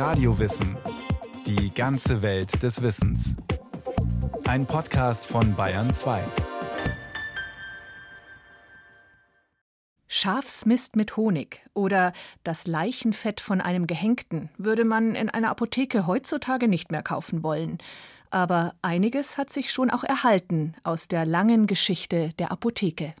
Radiowissen. Die ganze Welt des Wissens. Ein Podcast von Bayern 2. Schafsmist mit Honig oder das Leichenfett von einem Gehängten würde man in einer Apotheke heutzutage nicht mehr kaufen wollen. Aber einiges hat sich schon auch erhalten aus der langen Geschichte der Apotheke.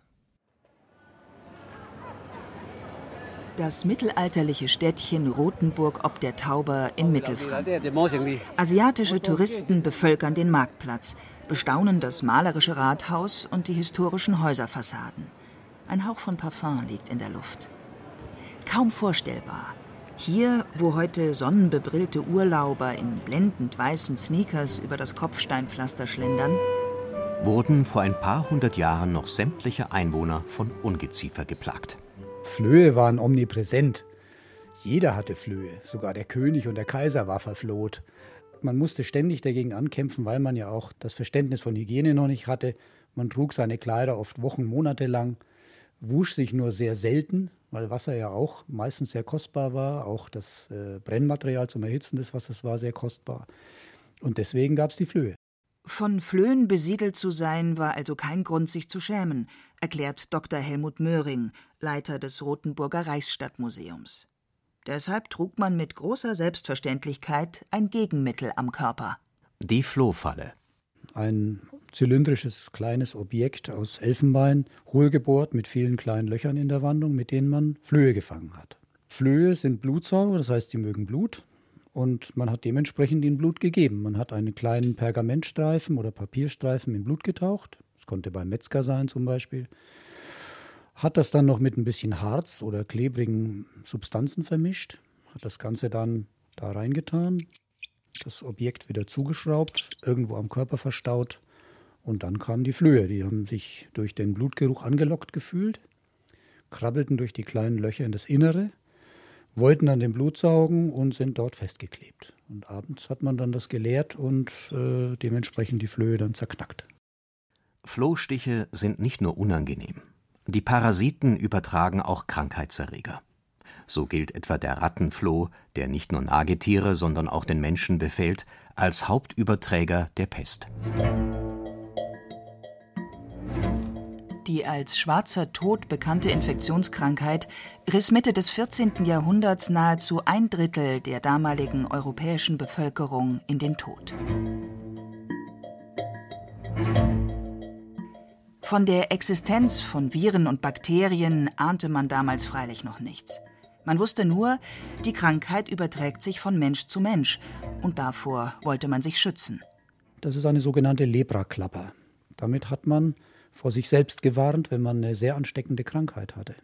Das mittelalterliche Städtchen Rothenburg ob der Tauber in Mittelfranken. Asiatische Touristen bevölkern den Marktplatz, bestaunen das malerische Rathaus und die historischen Häuserfassaden. Ein Hauch von Parfum liegt in der Luft. Kaum vorstellbar. Hier, wo heute sonnenbebrillte Urlauber in blendend weißen Sneakers über das Kopfsteinpflaster schlendern, wurden vor ein paar hundert Jahren noch sämtliche Einwohner von Ungeziefer geplagt. Flöhe waren omnipräsent. Jeder hatte Flöhe, sogar der König und der Kaiser war verfloht. Man musste ständig dagegen ankämpfen, weil man ja auch das Verständnis von Hygiene noch nicht hatte. Man trug seine Kleider oft Wochen, Monate lang, wusch sich nur sehr selten, weil Wasser ja auch meistens sehr kostbar war. Auch das äh, Brennmaterial zum Erhitzen des Wassers war sehr kostbar. Und deswegen gab es die Flöhe. Von Flöhen besiedelt zu sein, war also kein Grund, sich zu schämen, erklärt Dr. Helmut Möhring, Leiter des Rothenburger Reichsstadtmuseums. Deshalb trug man mit großer Selbstverständlichkeit ein Gegenmittel am Körper. Die Flohfalle. Ein zylindrisches kleines Objekt aus Elfenbein, hohlgebohrt mit vielen kleinen Löchern in der Wandung, mit denen man Flöhe gefangen hat. Flöhe sind Blutsauger, das heißt, sie mögen Blut und man hat dementsprechend ihnen Blut gegeben. Man hat einen kleinen Pergamentstreifen oder Papierstreifen in Blut getaucht. Das konnte beim Metzger sein zum Beispiel. Hat das dann noch mit ein bisschen Harz oder klebrigen Substanzen vermischt. Hat das Ganze dann da reingetan. Das Objekt wieder zugeschraubt, irgendwo am Körper verstaut. Und dann kamen die Flöhe. Die haben sich durch den Blutgeruch angelockt gefühlt, krabbelten durch die kleinen Löcher in das Innere wollten dann den Blut saugen und sind dort festgeklebt. Und abends hat man dann das geleert und äh, dementsprechend die Flöhe dann zerknackt. Flohstiche sind nicht nur unangenehm. Die Parasiten übertragen auch Krankheitserreger. So gilt etwa der Rattenfloh, der nicht nur Nagetiere, sondern auch den Menschen befällt, als Hauptüberträger der Pest. Die als schwarzer Tod bekannte Infektionskrankheit riss Mitte des 14. Jahrhunderts nahezu ein Drittel der damaligen europäischen Bevölkerung in den Tod. Von der Existenz von Viren und Bakterien ahnte man damals freilich noch nichts. Man wusste nur, die Krankheit überträgt sich von Mensch zu Mensch und davor wollte man sich schützen. Das ist eine sogenannte Lepraklapper. Damit hat man vor sich selbst gewarnt, wenn man eine sehr ansteckende Krankheit hatte.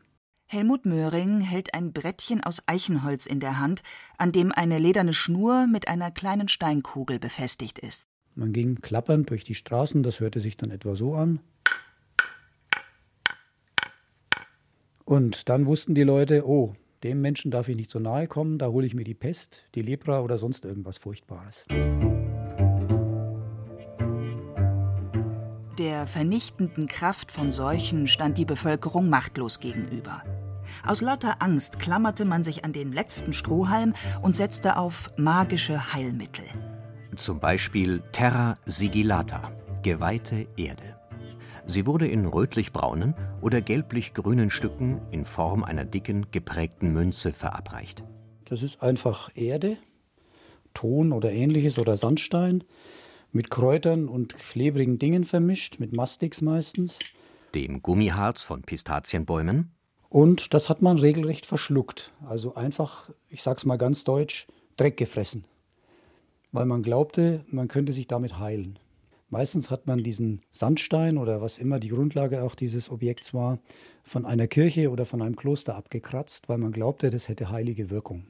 Helmut Möhring hält ein Brettchen aus Eichenholz in der Hand, an dem eine lederne Schnur mit einer kleinen Steinkugel befestigt ist. Man ging klappernd durch die Straßen, das hörte sich dann etwa so an. Und dann wussten die Leute, oh, dem Menschen darf ich nicht so nahe kommen, da hole ich mir die Pest, die Lepra oder sonst irgendwas Furchtbares. Der vernichtenden Kraft von Seuchen stand die Bevölkerung machtlos gegenüber. Aus lauter Angst klammerte man sich an den letzten Strohhalm und setzte auf magische Heilmittel. Zum Beispiel Terra Sigillata, geweihte Erde. Sie wurde in rötlich-braunen oder gelblich-grünen Stücken in Form einer dicken, geprägten Münze verabreicht. Das ist einfach Erde, Ton oder ähnliches oder Sandstein mit Kräutern und klebrigen Dingen vermischt, mit Mastix meistens. Dem Gummiharz von Pistazienbäumen. Und das hat man regelrecht verschluckt. Also einfach, ich sag's mal ganz deutsch, Dreck gefressen. Weil man glaubte, man könnte sich damit heilen. Meistens hat man diesen Sandstein oder was immer die Grundlage auch dieses Objekts war, von einer Kirche oder von einem Kloster abgekratzt, weil man glaubte, das hätte heilige Wirkung.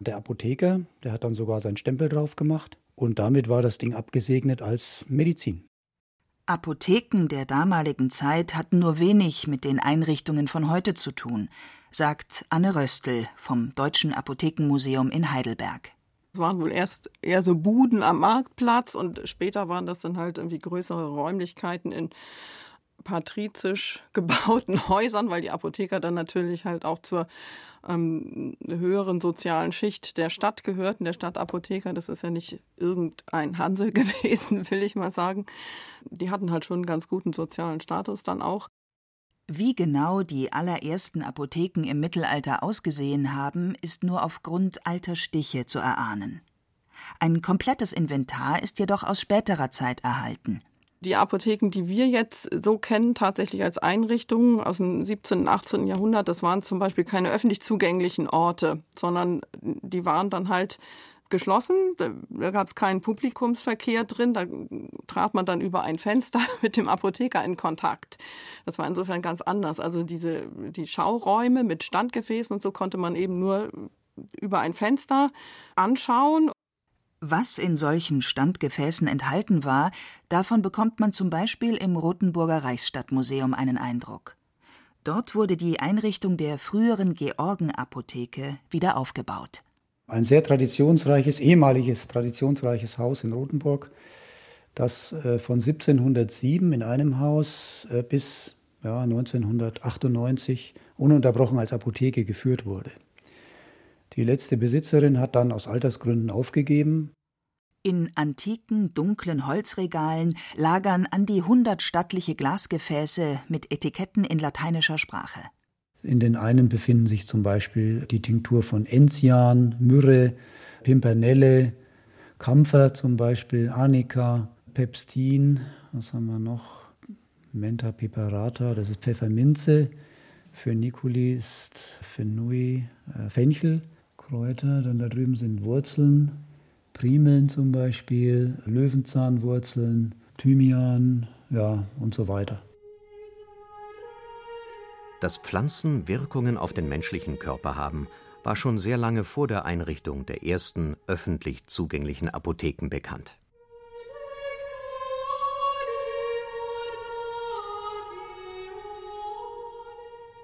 Der Apotheker, der hat dann sogar seinen Stempel drauf gemacht und damit war das Ding abgesegnet als Medizin. Apotheken der damaligen Zeit hatten nur wenig mit den Einrichtungen von heute zu tun, sagt Anne Röstl vom Deutschen Apothekenmuseum in Heidelberg. Es waren wohl erst eher so Buden am Marktplatz und später waren das dann halt irgendwie größere Räumlichkeiten in patrizisch gebauten Häusern, weil die Apotheker dann natürlich halt auch zur ähm, höheren sozialen Schicht der Stadt gehörten, der Stadtapotheker. Das ist ja nicht irgendein Hansel gewesen, will ich mal sagen. Die hatten halt schon einen ganz guten sozialen Status dann auch. Wie genau die allerersten Apotheken im Mittelalter ausgesehen haben, ist nur aufgrund alter Stiche zu erahnen. Ein komplettes Inventar ist jedoch aus späterer Zeit erhalten. Die Apotheken, die wir jetzt so kennen, tatsächlich als Einrichtungen aus dem 17. und 18. Jahrhundert, das waren zum Beispiel keine öffentlich zugänglichen Orte, sondern die waren dann halt geschlossen. Da gab es keinen Publikumsverkehr drin. Da trat man dann über ein Fenster mit dem Apotheker in Kontakt. Das war insofern ganz anders. Also diese, die Schauräume mit Standgefäßen und so konnte man eben nur über ein Fenster anschauen. Was in solchen Standgefäßen enthalten war, davon bekommt man zum Beispiel im Rothenburger Reichsstadtmuseum einen Eindruck. Dort wurde die Einrichtung der früheren Georgenapotheke wieder aufgebaut. Ein sehr traditionsreiches, ehemaliges traditionsreiches Haus in Rothenburg, das äh, von 1707 in einem Haus äh, bis ja, 1998 ununterbrochen als Apotheke geführt wurde. Die letzte Besitzerin hat dann aus Altersgründen aufgegeben. In antiken, dunklen Holzregalen lagern an die hundert stattliche Glasgefäße mit Etiketten in lateinischer Sprache. In den einen befinden sich zum Beispiel die Tinktur von Enzian, Myrrhe, Pimpernelle, Kampfer zum Beispiel, Arnika, Pepstin, was haben wir noch? Menta piperata, das ist Pfefferminze. Für Nicoli ist Fenui, äh, Fenchel. Kräuter. Dann da drüben sind Wurzeln, Primeln zum Beispiel, Löwenzahnwurzeln, Thymian, ja und so weiter. Dass Pflanzen Wirkungen auf den menschlichen Körper haben, war schon sehr lange vor der Einrichtung der ersten öffentlich zugänglichen Apotheken bekannt.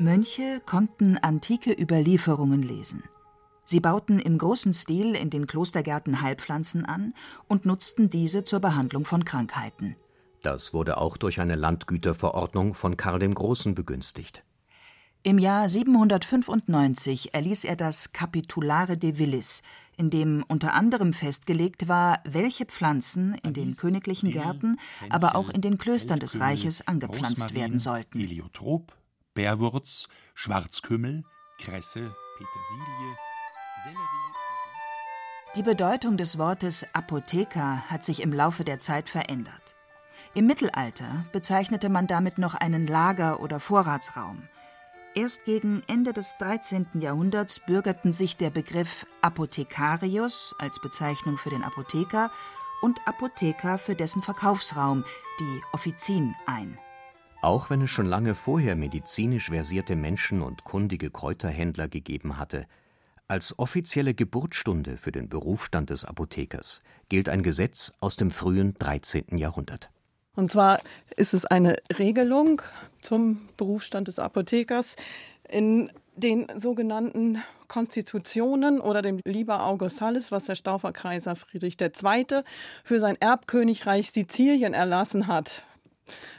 Mönche konnten antike Überlieferungen lesen. Sie bauten im großen Stil in den Klostergärten Heilpflanzen an und nutzten diese zur Behandlung von Krankheiten. Das wurde auch durch eine Landgüterverordnung von Karl dem Großen begünstigt. Im Jahr 795 erließ er das Capitulare de Villis, in dem unter anderem festgelegt war, welche Pflanzen in den königlichen Gärten, aber auch in den Klöstern des Reiches angepflanzt werden sollten. Heliotrop, Bärwurz, Schwarzkümmel, Kresse, Petersilie, die Bedeutung des Wortes Apotheker hat sich im Laufe der Zeit verändert. Im Mittelalter bezeichnete man damit noch einen Lager- oder Vorratsraum. Erst gegen Ende des 13. Jahrhunderts bürgerten sich der Begriff Apothekarius als Bezeichnung für den Apotheker und Apotheker für dessen Verkaufsraum, die Offizin, ein. Auch wenn es schon lange vorher medizinisch versierte Menschen und kundige Kräuterhändler gegeben hatte, als offizielle Geburtsstunde für den Berufsstand des Apothekers gilt ein Gesetz aus dem frühen 13. Jahrhundert. Und zwar ist es eine Regelung zum Berufsstand des Apothekers in den sogenannten Konstitutionen oder dem Liber Augustalis, was der Staufer Kaiser Friedrich II. für sein Erbkönigreich Sizilien erlassen hat.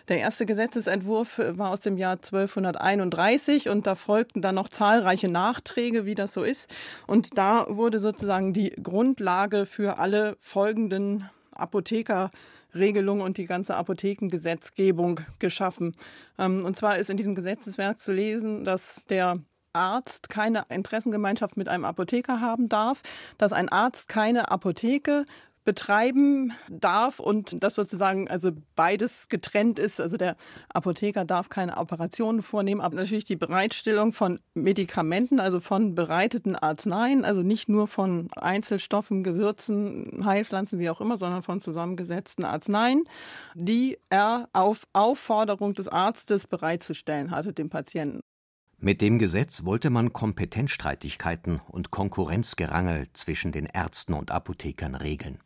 Der erste Gesetzesentwurf war aus dem Jahr 1231 und da folgten dann noch zahlreiche Nachträge, wie das so ist. Und da wurde sozusagen die Grundlage für alle folgenden Apothekerregelungen und die ganze Apothekengesetzgebung geschaffen. Ähm, und zwar ist in diesem Gesetzeswerk zu lesen, dass der Arzt keine Interessengemeinschaft mit einem Apotheker haben darf, dass ein Arzt keine Apotheke betreiben darf und das sozusagen also beides getrennt ist. Also der Apotheker darf keine Operationen vornehmen, aber natürlich die Bereitstellung von Medikamenten, also von bereiteten Arzneien, also nicht nur von Einzelstoffen, Gewürzen, Heilpflanzen, wie auch immer, sondern von zusammengesetzten Arzneien, die er auf Aufforderung des Arztes bereitzustellen hatte, dem Patienten. Mit dem Gesetz wollte man Kompetenzstreitigkeiten und Konkurrenzgerangel zwischen den Ärzten und Apothekern regeln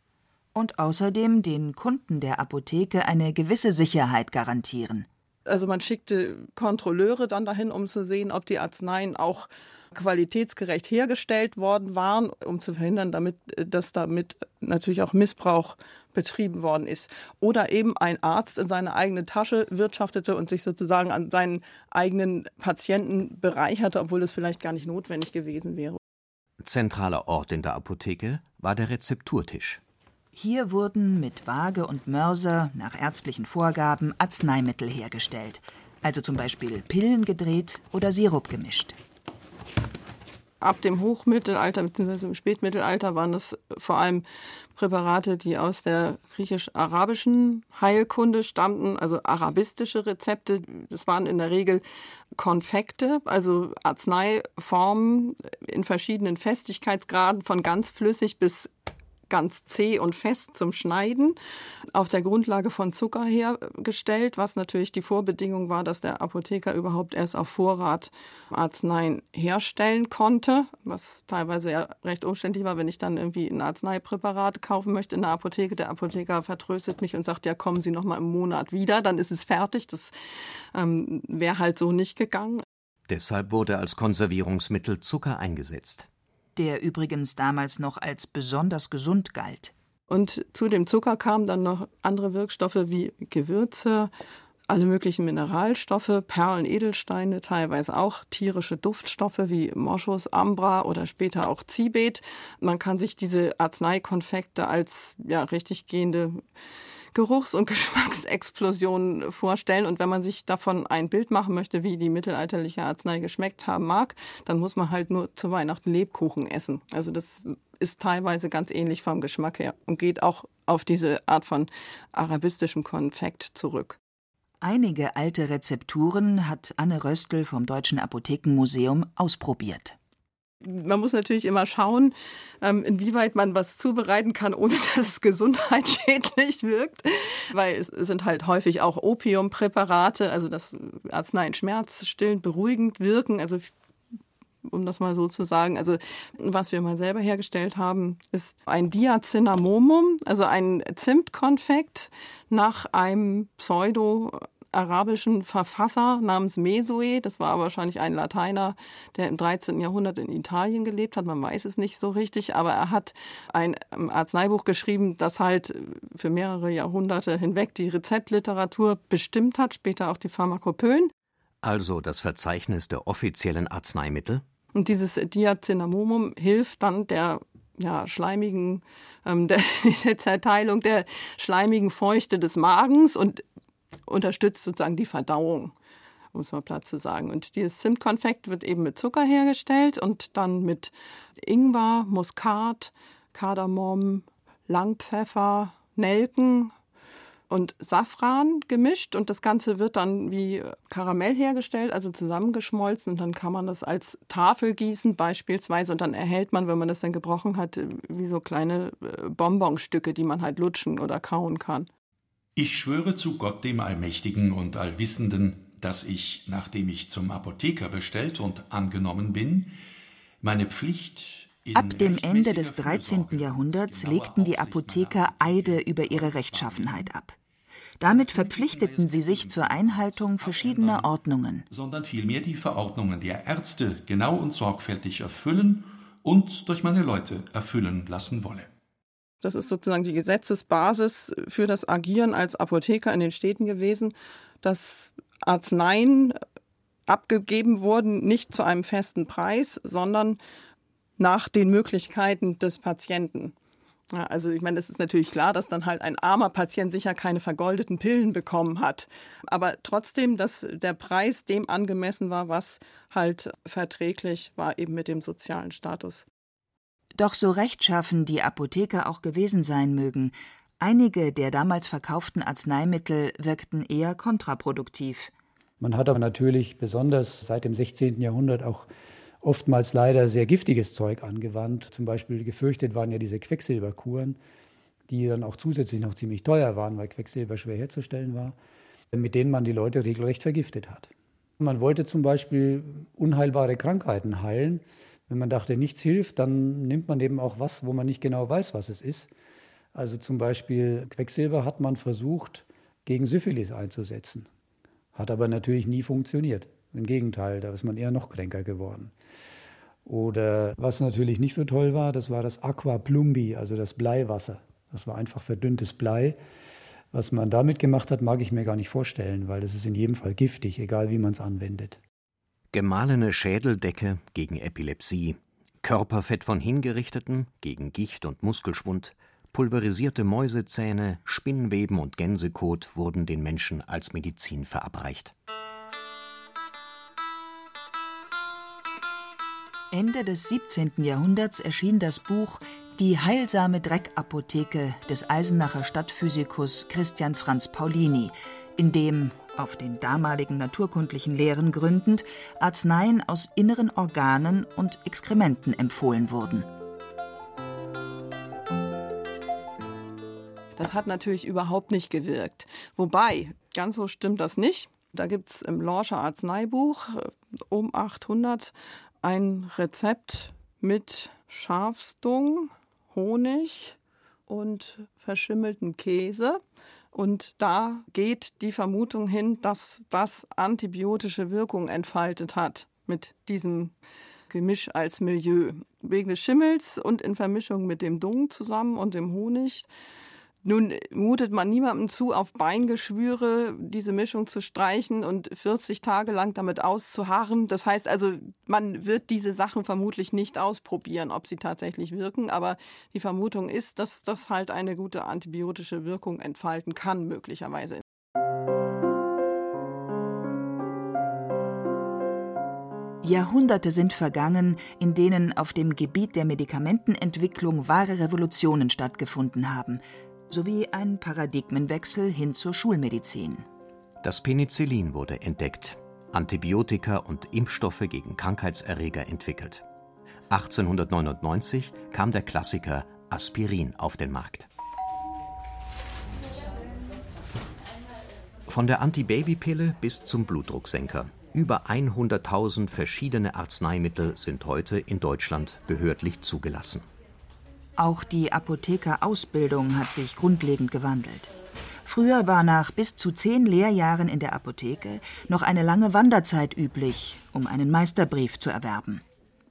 und außerdem den Kunden der Apotheke eine gewisse Sicherheit garantieren. Also man schickte Kontrolleure dann dahin, um zu sehen, ob die Arzneien auch qualitätsgerecht hergestellt worden waren, um zu verhindern, damit, dass damit natürlich auch Missbrauch betrieben worden ist. Oder eben ein Arzt in seine eigene Tasche wirtschaftete und sich sozusagen an seinen eigenen Patienten bereicherte, obwohl es vielleicht gar nicht notwendig gewesen wäre. Zentraler Ort in der Apotheke war der Rezepturtisch. Hier wurden mit Waage und Mörser nach ärztlichen Vorgaben Arzneimittel hergestellt, also zum Beispiel Pillen gedreht oder Sirup gemischt ab dem Hochmittelalter bzw. im Spätmittelalter waren das vor allem Präparate, die aus der griechisch-arabischen Heilkunde stammten, also arabistische Rezepte. Das waren in der Regel Konfekte, also Arzneiformen in verschiedenen Festigkeitsgraden von ganz flüssig bis ganz zäh und fest zum Schneiden, auf der Grundlage von Zucker hergestellt, was natürlich die Vorbedingung war, dass der Apotheker überhaupt erst auf Vorrat Arzneien herstellen konnte, was teilweise ja recht umständlich war, wenn ich dann irgendwie ein Arzneipräparat kaufen möchte in der Apotheke. Der Apotheker vertröstet mich und sagt, ja, kommen Sie noch mal im Monat wieder, dann ist es fertig. Das ähm, wäre halt so nicht gegangen. Deshalb wurde als Konservierungsmittel Zucker eingesetzt der übrigens damals noch als besonders gesund galt. Und zu dem Zucker kamen dann noch andere Wirkstoffe wie Gewürze, alle möglichen Mineralstoffe, Perlen, Edelsteine, teilweise auch tierische Duftstoffe wie Moschus, Ambra oder später auch Zibet. Man kann sich diese Arzneikonfekte als ja, richtig gehende Geruchs- und Geschmacksexplosionen vorstellen. Und wenn man sich davon ein Bild machen möchte, wie die mittelalterliche Arznei geschmeckt haben mag, dann muss man halt nur zu Weihnachten Lebkuchen essen. Also das ist teilweise ganz ähnlich vom Geschmack her und geht auch auf diese Art von arabistischem Konfekt zurück. Einige alte Rezepturen hat Anne Röstl vom Deutschen Apothekenmuseum ausprobiert man muss natürlich immer schauen, ähm, inwieweit man was zubereiten kann, ohne dass es gesundheitsschädlich wirkt. Weil es sind halt häufig auch Opiumpräparate, also dass Arzneien schmerzstillend, beruhigend wirken. Also um das mal so zu sagen. Also was wir mal selber hergestellt haben, ist ein Diacinnamomum, also ein Zimtkonfekt nach einem Pseudo arabischen Verfasser namens Mesue. Das war wahrscheinlich ein Lateiner, der im 13. Jahrhundert in Italien gelebt hat. Man weiß es nicht so richtig, aber er hat ein ähm, Arzneibuch geschrieben, das halt für mehrere Jahrhunderte hinweg die Rezeptliteratur bestimmt hat, später auch die Pharmakopoeien. Also das Verzeichnis der offiziellen Arzneimittel? Und dieses Diacinamomum hilft dann der ja, schleimigen, ähm, der, der Zerteilung der schleimigen Feuchte des Magens und unterstützt sozusagen die Verdauung, um es mal platt zu sagen. Und dieses Zimtkonfekt wird eben mit Zucker hergestellt und dann mit Ingwer, Muskat, Kardamom, Langpfeffer, Nelken und Safran gemischt und das Ganze wird dann wie Karamell hergestellt, also zusammengeschmolzen und dann kann man das als Tafel gießen beispielsweise und dann erhält man, wenn man das dann gebrochen hat, wie so kleine äh, Bonbonstücke, die man halt lutschen oder kauen kann. Ich schwöre zu Gott dem Allmächtigen und Allwissenden, dass ich, nachdem ich zum Apotheker bestellt und angenommen bin, meine Pflicht Ab dem Ende des 13. Jahrhunderts legten die Apotheker Eide über ihre Rechtschaffenheit ab. Damit verpflichteten sie sich zur Einhaltung verschiedener Ordnungen. Sondern vielmehr die Verordnungen der Ärzte genau und sorgfältig erfüllen und durch meine Leute erfüllen lassen wolle. Das ist sozusagen die Gesetzesbasis für das Agieren als Apotheker in den Städten gewesen, dass Arzneien abgegeben wurden, nicht zu einem festen Preis, sondern nach den Möglichkeiten des Patienten. Ja, also ich meine, es ist natürlich klar, dass dann halt ein armer Patient sicher keine vergoldeten Pillen bekommen hat. Aber trotzdem, dass der Preis dem angemessen war, was halt verträglich war eben mit dem sozialen Status. Doch so rechtschaffen die Apotheker auch gewesen sein mögen, einige der damals verkauften Arzneimittel wirkten eher kontraproduktiv. Man hat aber natürlich besonders seit dem 16. Jahrhundert auch oftmals leider sehr giftiges Zeug angewandt. Zum Beispiel gefürchtet waren ja diese Quecksilberkuren, die dann auch zusätzlich noch ziemlich teuer waren, weil Quecksilber schwer herzustellen war, mit denen man die Leute regelrecht vergiftet hat. Man wollte zum Beispiel unheilbare Krankheiten heilen wenn man dachte, nichts hilft, dann nimmt man eben auch was, wo man nicht genau weiß, was es ist. Also zum Beispiel Quecksilber hat man versucht, gegen Syphilis einzusetzen. Hat aber natürlich nie funktioniert. Im Gegenteil, da ist man eher noch kränker geworden. Oder was natürlich nicht so toll war, das war das Aqua Plumbi, also das Bleiwasser. Das war einfach verdünntes Blei. Was man damit gemacht hat, mag ich mir gar nicht vorstellen, weil es ist in jedem Fall giftig, egal wie man es anwendet. Gemahlene Schädeldecke gegen Epilepsie, Körperfett von Hingerichteten gegen Gicht und Muskelschwund, pulverisierte Mäusezähne, Spinnweben und Gänsekot wurden den Menschen als Medizin verabreicht. Ende des 17. Jahrhunderts erschien das Buch Die heilsame Dreckapotheke des Eisenacher Stadtphysikus Christian Franz Paulini, in dem, auf den damaligen naturkundlichen Lehren gründend, Arzneien aus inneren Organen und Exkrementen empfohlen wurden. Das hat natürlich überhaupt nicht gewirkt. Wobei, ganz so stimmt das nicht. Da gibt es im Lorscher Arzneibuch äh, um 800 ein Rezept mit Schafsdung, Honig und verschimmelten Käse. Und da geht die Vermutung hin, dass das antibiotische Wirkung entfaltet hat mit diesem Gemisch als Milieu. Wegen des Schimmels und in Vermischung mit dem Dung zusammen und dem Honig nun mutet man niemandem zu, auf Beingeschwüre diese Mischung zu streichen und 40 Tage lang damit auszuharren. Das heißt also, man wird diese Sachen vermutlich nicht ausprobieren, ob sie tatsächlich wirken. Aber die Vermutung ist, dass das halt eine gute antibiotische Wirkung entfalten kann, möglicherweise. Jahrhunderte sind vergangen, in denen auf dem Gebiet der Medikamentenentwicklung wahre Revolutionen stattgefunden haben sowie ein Paradigmenwechsel hin zur Schulmedizin. Das Penicillin wurde entdeckt, Antibiotika und Impfstoffe gegen Krankheitserreger entwickelt. 1899 kam der Klassiker Aspirin auf den Markt. Von der Antibabypille bis zum Blutdrucksenker. Über 100.000 verschiedene Arzneimittel sind heute in Deutschland behördlich zugelassen. Auch die Apothekerausbildung hat sich grundlegend gewandelt. Früher war nach bis zu zehn Lehrjahren in der Apotheke noch eine lange Wanderzeit üblich, um einen Meisterbrief zu erwerben.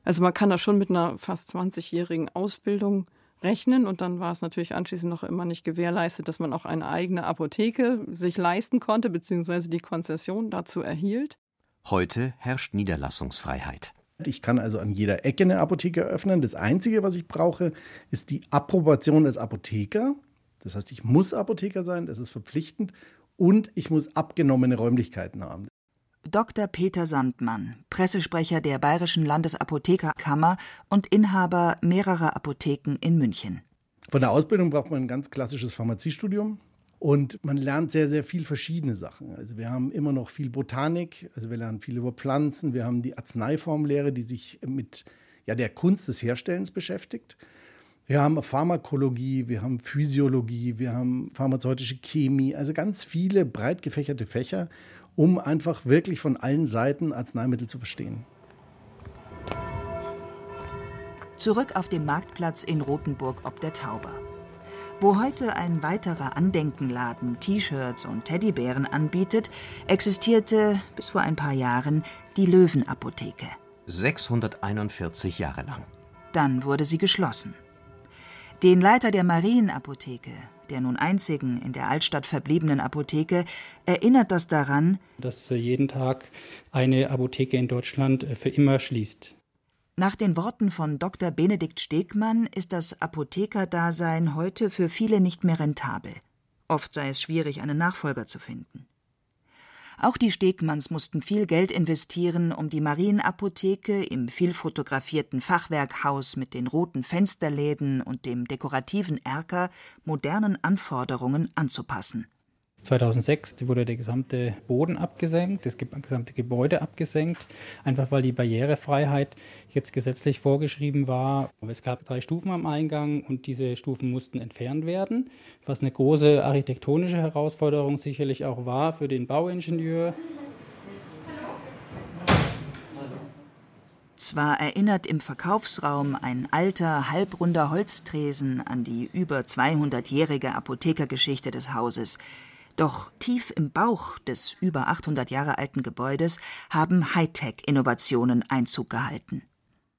Also man kann da schon mit einer fast 20-jährigen Ausbildung rechnen und dann war es natürlich anschließend noch immer nicht gewährleistet, dass man auch eine eigene Apotheke sich leisten konnte, beziehungsweise die Konzession dazu erhielt. Heute herrscht Niederlassungsfreiheit. Ich kann also an jeder Ecke eine Apotheke eröffnen. Das Einzige, was ich brauche, ist die Approbation des Apotheker. Das heißt, ich muss Apotheker sein, das ist verpflichtend. Und ich muss abgenommene Räumlichkeiten haben. Dr. Peter Sandmann, Pressesprecher der Bayerischen Landesapothekerkammer und Inhaber mehrerer Apotheken in München. Von der Ausbildung braucht man ein ganz klassisches Pharmaziestudium. Und man lernt sehr, sehr viel verschiedene Sachen. Also wir haben immer noch viel Botanik, also wir lernen viel über Pflanzen, wir haben die Arzneiformlehre, die sich mit ja, der Kunst des Herstellens beschäftigt. Wir haben Pharmakologie, wir haben Physiologie, wir haben pharmazeutische Chemie, also ganz viele breit gefächerte Fächer, um einfach wirklich von allen Seiten Arzneimittel zu verstehen. Zurück auf dem Marktplatz in Rothenburg ob der Tauber. Wo heute ein weiterer Andenkenladen T-Shirts und Teddybären anbietet, existierte bis vor ein paar Jahren die Löwenapotheke. 641 Jahre lang. Dann wurde sie geschlossen. Den Leiter der Marienapotheke, der nun einzigen in der Altstadt verbliebenen Apotheke, erinnert das daran, dass jeden Tag eine Apotheke in Deutschland für immer schließt. Nach den Worten von Dr. Benedikt Stegmann ist das Apothekerdasein heute für viele nicht mehr rentabel. Oft sei es schwierig, einen Nachfolger zu finden. Auch die Stegmanns mussten viel Geld investieren, um die Marienapotheke im viel fotografierten Fachwerkhaus mit den roten Fensterläden und dem dekorativen Erker modernen Anforderungen anzupassen 2006 wurde der gesamte Boden abgesenkt, das gesamte Gebäude abgesenkt, einfach weil die Barrierefreiheit jetzt gesetzlich vorgeschrieben war. Es gab drei Stufen am Eingang und diese Stufen mussten entfernt werden, was eine große architektonische Herausforderung sicherlich auch war für den Bauingenieur. Zwar erinnert im Verkaufsraum ein alter, halbrunder Holztresen an die über 200-jährige Apothekergeschichte des Hauses. Doch tief im Bauch des über 800 Jahre alten Gebäudes haben Hightech-Innovationen Einzug gehalten.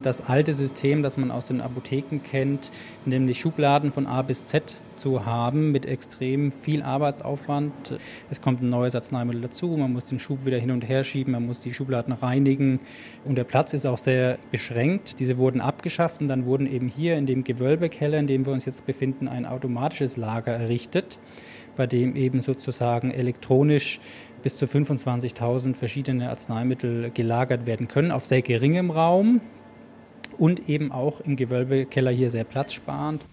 Das alte System, das man aus den Apotheken kennt, nämlich Schubladen von A bis Z zu haben mit extrem viel Arbeitsaufwand. Es kommt ein neues Arzneimittel dazu, man muss den Schub wieder hin und her schieben, man muss die Schubladen reinigen und der Platz ist auch sehr beschränkt. Diese wurden abgeschafft und dann wurden eben hier in dem Gewölbekeller, in dem wir uns jetzt befinden, ein automatisches Lager errichtet, bei dem eben sozusagen elektronisch bis zu 25.000 verschiedene Arzneimittel gelagert werden können auf sehr geringem Raum und eben auch im Gewölbekeller hier sehr platzsparend.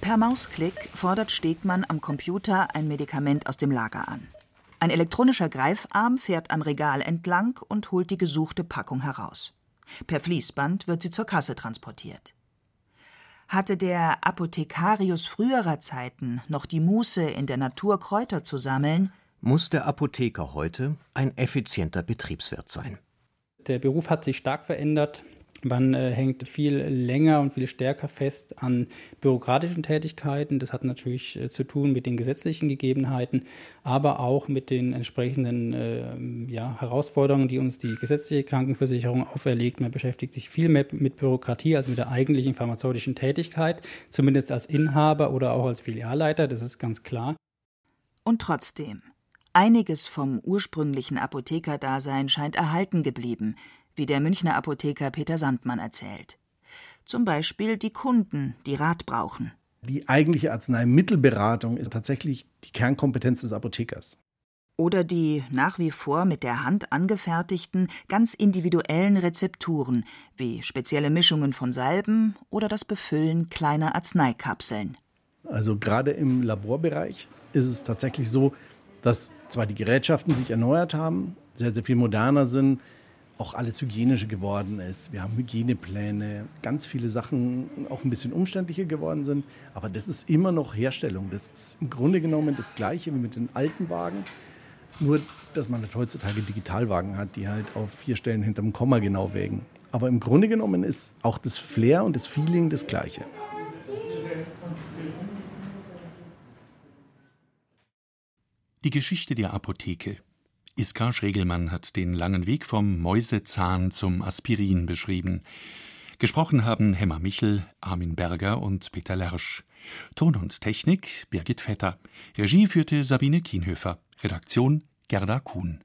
Per Mausklick fordert Stegmann am Computer ein Medikament aus dem Lager an. Ein elektronischer Greifarm fährt am Regal entlang und holt die gesuchte Packung heraus. Per Fließband wird sie zur Kasse transportiert. Hatte der Apothekarius früherer Zeiten noch die Muße, in der Natur Kräuter zu sammeln, muss der Apotheker heute ein effizienter Betriebswirt sein. Der Beruf hat sich stark verändert. Man äh, hängt viel länger und viel stärker fest an bürokratischen Tätigkeiten. Das hat natürlich äh, zu tun mit den gesetzlichen Gegebenheiten, aber auch mit den entsprechenden äh, ja, Herausforderungen, die uns die gesetzliche Krankenversicherung auferlegt. Man beschäftigt sich viel mehr mit Bürokratie als mit der eigentlichen pharmazeutischen Tätigkeit, zumindest als Inhaber oder auch als Filialleiter, das ist ganz klar. Und trotzdem, Einiges vom ursprünglichen Apothekerdasein scheint erhalten geblieben, wie der Münchner Apotheker Peter Sandmann erzählt. Zum Beispiel die Kunden, die Rat brauchen. Die eigentliche Arzneimittelberatung ist tatsächlich die Kernkompetenz des Apothekers. Oder die nach wie vor mit der Hand angefertigten, ganz individuellen Rezepturen, wie spezielle Mischungen von Salben oder das Befüllen kleiner Arzneikapseln. Also gerade im Laborbereich ist es tatsächlich so, dass zwar die Gerätschaften sich erneuert haben, sehr, sehr viel moderner sind, auch alles hygienischer geworden ist. Wir haben Hygienepläne, ganz viele Sachen auch ein bisschen umständlicher geworden sind. Aber das ist immer noch Herstellung. Das ist im Grunde genommen das Gleiche wie mit den alten Wagen. Nur, dass man halt heutzutage Digitalwagen hat, die halt auf vier Stellen hinterm Komma genau wägen. Aber im Grunde genommen ist auch das Flair und das Feeling das Gleiche. Die Geschichte der Apotheke. Iska Schregelmann hat den langen Weg vom Mäusezahn zum Aspirin beschrieben. Gesprochen haben Hemmer Michel, Armin Berger und Peter Lersch. Ton und Technik Birgit Vetter. Regie führte Sabine Kienhöfer. Redaktion Gerda Kuhn.